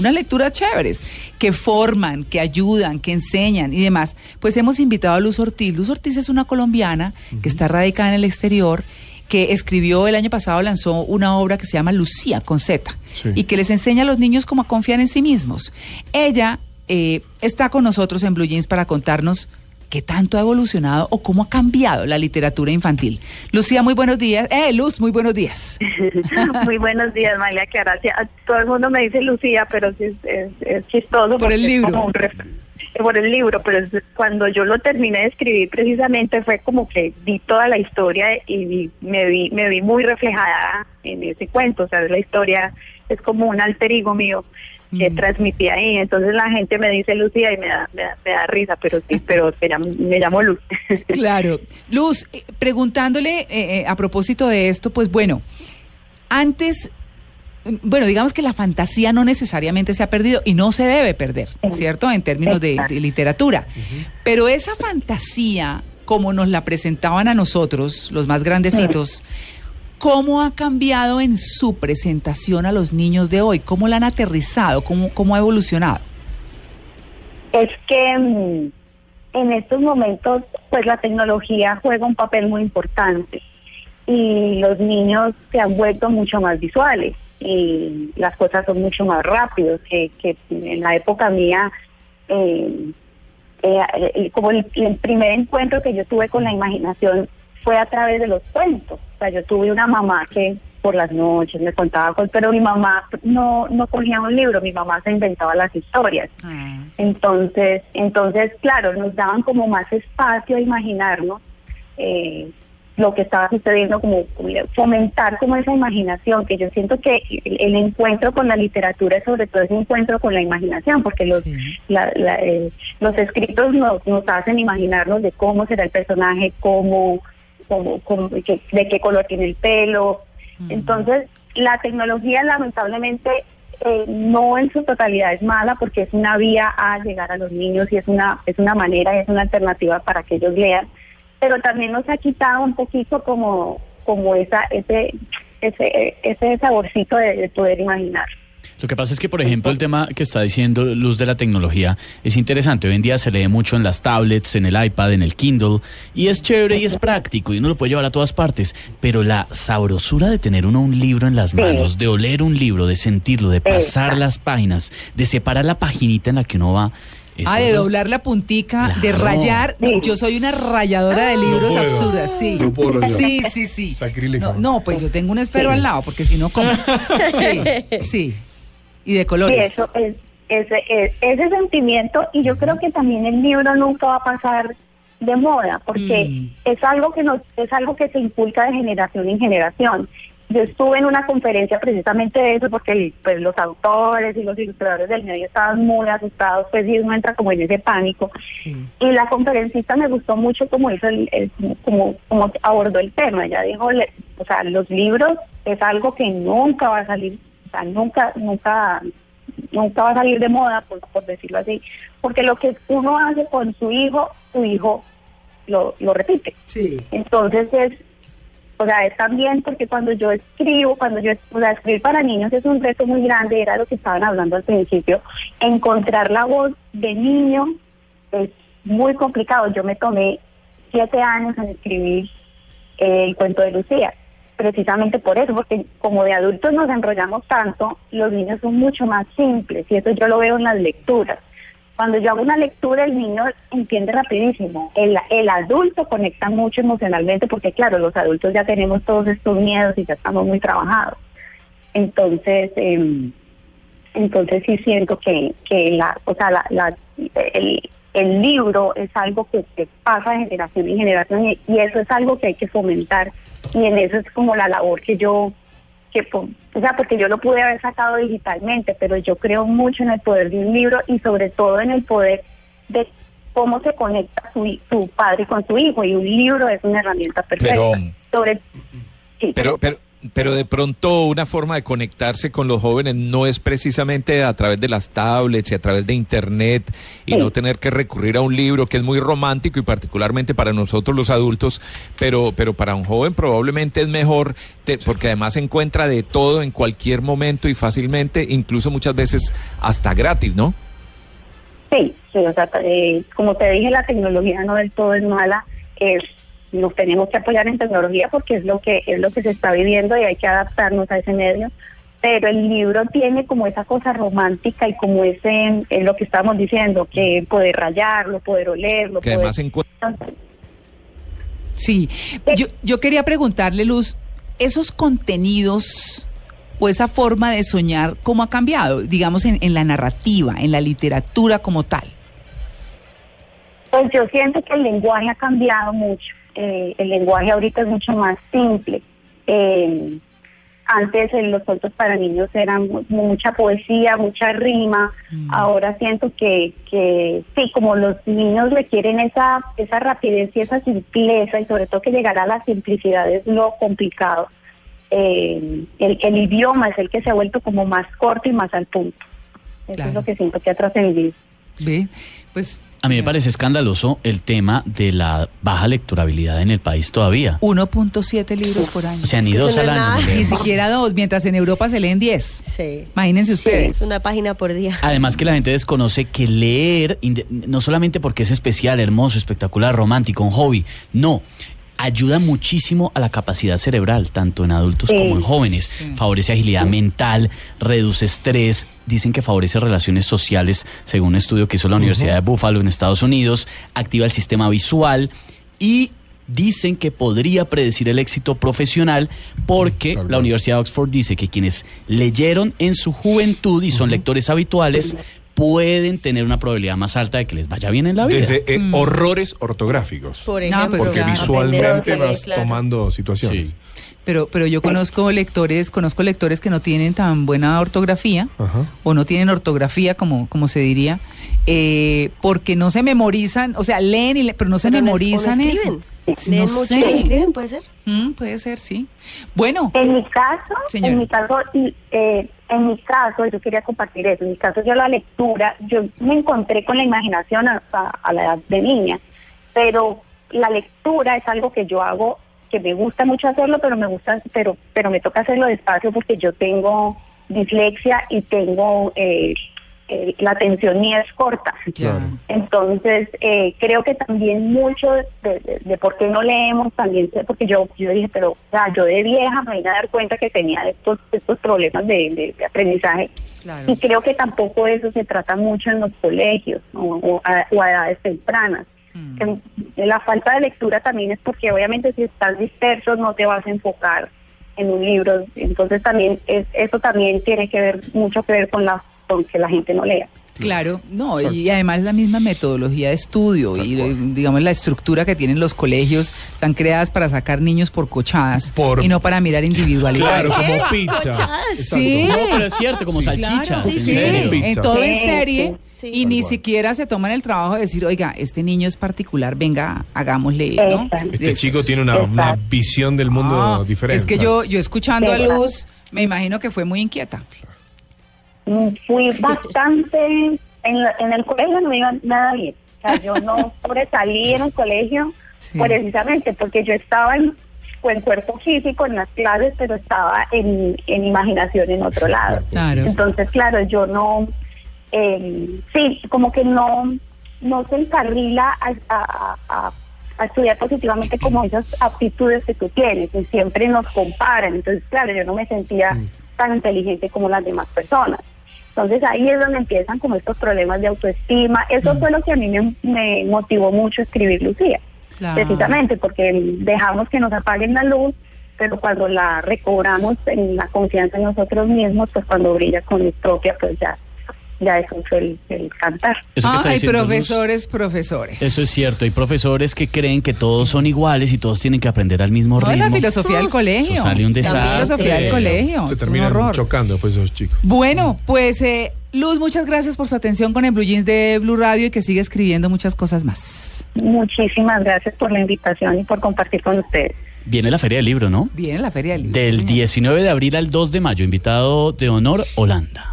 unas lecturas chéveres que forman, que ayudan, que enseñan y demás. Pues hemos invitado a Luz Ortiz. Luz Ortiz es una colombiana que está radicada en el exterior que escribió el año pasado, lanzó una obra que se llama Lucía con Z y que les enseña a los niños cómo confiar en sí mismos. Ella eh, está con nosotros en Blue Jeans para contarnos qué tanto ha evolucionado o cómo ha cambiado la literatura infantil. Lucía, muy buenos días. Eh, Luz, muy buenos días. muy buenos días, María Gracias. Todo el mundo me dice Lucía, pero es, es, chistoso. Por el libro por el libro, pero cuando yo lo terminé de escribir precisamente fue como que vi toda la historia y me vi me vi muy reflejada en ese cuento, o sea, la historia es como un alter ego mío que mm. transmití ahí, entonces la gente me dice Lucía y me da, me da, risa, pero sí, pero me llamo Luz. claro, Luz, eh, preguntándole eh, eh, a propósito de esto, pues bueno, antes bueno, digamos que la fantasía no necesariamente se ha perdido y no se debe perder, ¿cierto? En términos de, literatura. Pero esa fantasía, como nos la presentaban a nosotros, los más grandecitos, ¿cómo ha cambiado en su presentación a los niños de hoy? ¿Cómo la han aterrizado? ¿Cómo, cómo ha evolucionado? Es que mm, en estos momentos, pues la tecnología juega un papel muy importante y los niños se han vuelto mucho más visuales y las cosas son mucho más rápidos que, en la época mía. Eh, eh, como el, primer encuentro que yo tuve con la imaginación fue a través de los cuentos. O sea, yo tuve una mamá que por las noches me contaba cosas, pero mi mamá no no cogía un libro, mi mamá se inventaba las historias. Ah. Entonces, entonces claro, nos daban como más espacio a imaginarnos eh, lo que estaba sucediendo, como, fomentar como esa imaginación, que yo siento que el, encuentro con la literatura es sobre todo ese encuentro con la imaginación, porque los, eh, los escritos nos, nos hacen imaginarnos de cómo será el personaje, cómo, cómo, de qué color tiene el pelo. Entonces, la tecnología lamentablemente eh, no en su totalidad es mala porque es una vía a llegar a los niños y es una es una manera y es una alternativa para que ellos lean pero también nos ha quitado un poquito como, como esa, ese, ese, ese saborcito de, poder imaginar. Lo que pasa es que, por ejemplo, el tema que está diciendo Luz de la tecnología es interesante. Hoy en día se lee mucho en las tablets, en el iPad, en el Kindle, y es chévere y es práctico y uno lo puede llevar a todas partes. Pero la sabrosura de tener uno un libro en las manos, de oler un libro, de sentirlo, de pasar las páginas, de separar la paginita en la que uno va, ah, de doblar la puntica, de rayar. Yo soy una rayadora de libros absurdas, sí. sí, sí, sí. No, pues yo tengo un esfero al lado, porque si no, ¿cómo? Sí, sí. Y de colores. eso es, ese, ese sentimiento, y yo creo que también el libro nunca va a pasar de moda, porque mm. es algo que nos, es algo que se inculca de generación en generación. Yo estuve en una conferencia precisamente de eso porque pues, los autores y los ilustradores del medio estaban muy asustados, pues y uno entra como en ese pánico. Y la conferencista me gustó mucho como hizo el, como, como abordó el tema. Ella dijo, o sea, los libros es algo que nunca va a salir, o sea, nunca, nunca, nunca va a salir de moda, por, por decirlo así, porque lo que uno hace con su hijo, su hijo lo, lo repite. Sí. Entonces es o sea, es también porque cuando yo escribo, cuando yo, o sea, escribir para niños es un reto muy grande, era lo que estaban hablando al principio. Encontrar la voz de niño es muy complicado. Yo me tomé siete años en escribir eh, el cuento de Lucía, precisamente por eso, porque como de adultos nos enrollamos tanto, los niños son mucho más simples y eso yo lo veo en las lecturas. Cuando yo hago una lectura, el niño entiende rapidísimo. El, el adulto conecta mucho emocionalmente porque, claro, los adultos ya tenemos todos estos miedos y ya estamos muy trabajados. Entonces, eh, entonces sí siento que, que la, o sea, la, la, el, el libro es algo que, que, pasa de generación en generación y, y, eso es algo que hay que fomentar y en eso es como la labor que yo que, o sea, porque yo lo pude haber sacado digitalmente, pero yo creo mucho en el poder de un libro y sobre todo en el poder de cómo se conecta su, padre con su hijo y un libro es una herramienta perfecta. Pero, sobre, pero, pero, pero de pronto una forma de conectarse con los jóvenes no es precisamente a través de las tablets y a través de internet y no tener que recurrir a un libro que es muy romántico y particularmente para nosotros los adultos, pero, pero para un joven probablemente es mejor porque además se encuentra de todo en cualquier momento y fácilmente, incluso muchas veces hasta gratis, ¿no? Sí, sí o sea, eh, como te dije, la tecnología no del todo es mala, es nos tenemos que apoyar en tecnología porque es lo que es lo que se está viviendo y hay que adaptarnos a ese medio. Pero el libro tiene como esa cosa romántica y como ese es lo que estamos diciendo que poder rayarlo poder olerlo que además sí. Yo yo quería preguntarle Luz esos contenidos o esa forma de soñar cómo ha cambiado digamos en, en la narrativa en la literatura como tal pues yo siento que el lenguaje ha cambiado mucho eh, el lenguaje ahorita es mucho más simple. Eh, antes en los cuentos para niños eran mucha poesía, mucha rima. Mm. Ahora siento que, que sí, como los niños requieren esa, esa rapidez y esa simpleza y sobre todo que llegar a la simplicidad es lo complicado. Eh, el, el, idioma es el que se ha vuelto como más corto y más al punto. Eso es lo que siento que ha trascendido. Ve, pues a mí me parece escandaloso el tema de la baja lecturabilidad en el país todavía. 1.7 libros por año. O sea, ni dos al año. Ni siquiera dos, mientras en Europa se leen 10. Sí. Imagínense ustedes. es una página por día. Además que la gente desconoce que leer, no solamente porque es especial, hermoso, espectacular, romántico, un hobby, no ayuda muchísimo a la capacidad cerebral, tanto en adultos como en jóvenes. Favorece agilidad mental, reduce estrés, dicen que favorece relaciones sociales, según un estudio que hizo la Universidad de Buffalo en Estados Unidos, activa el sistema visual y dicen que podría predecir el éxito profesional porque la Universidad de Oxford dice que quienes leyeron en su juventud y son lectores habituales pueden tener una probabilidad más alta de que les vaya bien en la vida. Desde eh, mm. horrores ortográficos. Por ejemplo, porque visualmente vas tomando situaciones. Pero, pero yo conozco lectores, conozco lectores que no tienen tan buena ortografía o no tienen ortografía como, como se diría, eh, porque no se memorizan, o sea, leen y pero no se memorizan eso. ¿Leen no mucho escriben, puede ser? Mm, puede ser, sí. Bueno. En mi caso, en mi caso, eh, en mi caso, yo quería compartir eso, en mi caso yo la lectura, yo me encontré con la imaginación hasta a la edad de niña, pero la lectura es algo que yo hago, que me gusta mucho hacerlo, pero me gusta, pero, pero me toca hacerlo despacio porque yo tengo dislexia y tengo eh, eh, la atención ni es corta. Entonces, eh, creo que también mucho de, por qué no leemos, también sé, porque yo, yo dije, pero o yo de vieja me vine a dar cuenta que tenía estos, estos problemas de, aprendizaje. Y creo que tampoco eso se trata mucho en los colegios o, a, edades tempranas. Mm. la falta de lectura también es porque obviamente si estás disperso no te vas a enfocar en un libro. Entonces también es, eso también tiene que ver mucho que ver con la que la gente no lea. Claro, no, y además la misma metodología de estudio y digamos la estructura que tienen los colegios están creadas para sacar niños por cochadas y no para mirar individualidad. Claro, como pizza. Sí, pero es cierto, como salchicha. Sí, en todo en serie. y ni siquiera se toman el trabajo de decir, oiga, este niño es particular, venga, hagámosle, ¿no? Este chico tiene una, visión del mundo ah, diferente. Es que yo, yo escuchando a Luz, me imagino que fue muy inquieta. Fui bastante, en, en el colegio no me iba nada bien. O sea, yo no sobresalí en el colegio precisamente porque yo estaba en, en, cuerpo físico en las clases, pero estaba en, en imaginación en otro lado. Entonces, claro, yo no, eh, sí, como que no, no se encarrila a, a, a estudiar positivamente como esas aptitudes que tú tienes y siempre nos comparan. Entonces, claro, yo no me sentía tan inteligente como las demás personas. Entonces ahí es donde empiezan como estos problemas de autoestima. Eso fue lo que a mí me, motivó mucho escribir Lucía, precisamente porque dejamos que nos apaguen la luz, pero cuando la recobramos en la confianza en nosotros mismos, pues cuando brilla con mi propia, pues ya ya eso fue el, cantar. ah, hay profesores, profesores. Eso es cierto, hay profesores que creen que todos son iguales y todos tienen que aprender al mismo ritmo. la filosofía del colegio. Eso sale un desastre. La filosofía del colegio. Se terminan chocando pues esos chicos. Bueno, pues eh, Luz, muchas gracias por su atención con el Blue Jeans de Blue Radio y que siga escribiendo muchas cosas más. Muchísimas gracias por la invitación y por compartir con ustedes. Viene la Feria del Libro, ¿no? Viene la Feria del Libro. Del 19 de abril al 2 de mayo, invitado de honor Holanda.